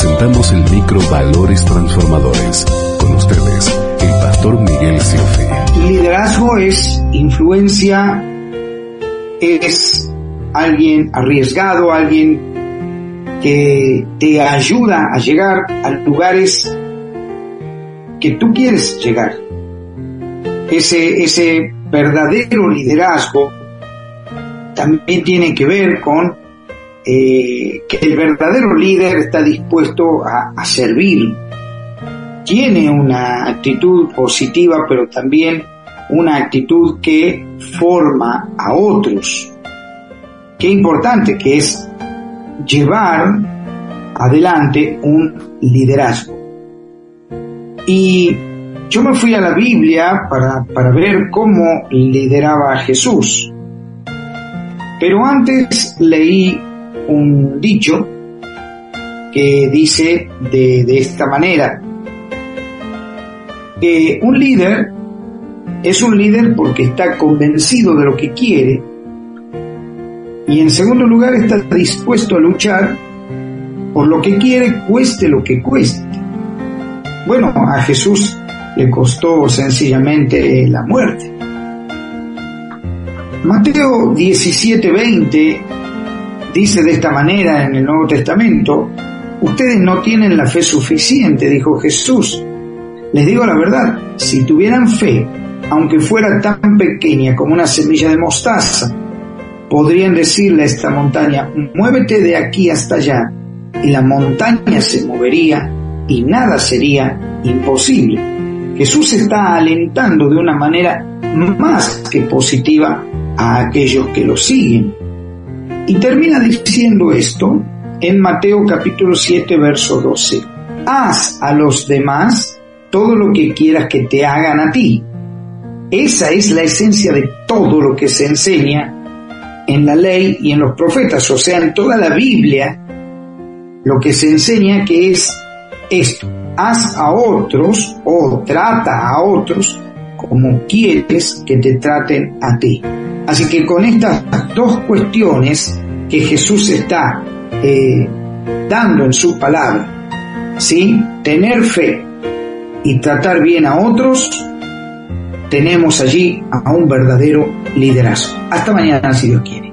presentamos el micro Valores Transformadores. Con ustedes, el pastor Miguel Siofe. Liderazgo es influencia, es alguien arriesgado, alguien que te ayuda a llegar a lugares que tú quieres llegar. Ese, ese verdadero liderazgo también tiene que ver con eh, que el verdadero líder está dispuesto a, servir. Tiene una actitud positiva, pero también una actitud que forma a otros. Qué importante que es llevar adelante un liderazgo. Y yo me fui a la Biblia para, para ver cómo lideraba a Jesús. Pero antes leí un dicho que dice de, esta manera, que un líder es un líder porque está convencido de lo que quiere y en segundo lugar está dispuesto a luchar por lo que quiere cueste lo que cueste. Bueno, a Jesús le costó sencillamente la muerte. Mateo 17:20 dice de esta manera en el Nuevo Testamento, ustedes no tienen la fe suficiente, dijo Jesús. Les digo la verdad, si tuvieran fe, aunque fuera tan pequeña como una semilla de mostaza, podrían decirle a esta montaña, muévete de aquí hasta allá, y la montaña se movería y nada sería imposible. Jesús está alentando de una manera más que positiva a aquellos que lo siguen. Y termina diciendo esto en Mateo capítulo 7, verso 12. Haz a los demás todo lo que quieras que te hagan a ti. Esa es la esencia de todo lo que se enseña en la ley y en los profetas, o sea, en toda la Biblia, lo que se enseña que es esto, haz a otros o trata a otros como quieres que te traten a ti. Así que con estas dos cuestiones que Jesús está eh, dando en su palabra, ¿sí? tener fe y tratar bien a otros, tenemos allí a un verdadero liderazgo. Hasta mañana si Dios quiere.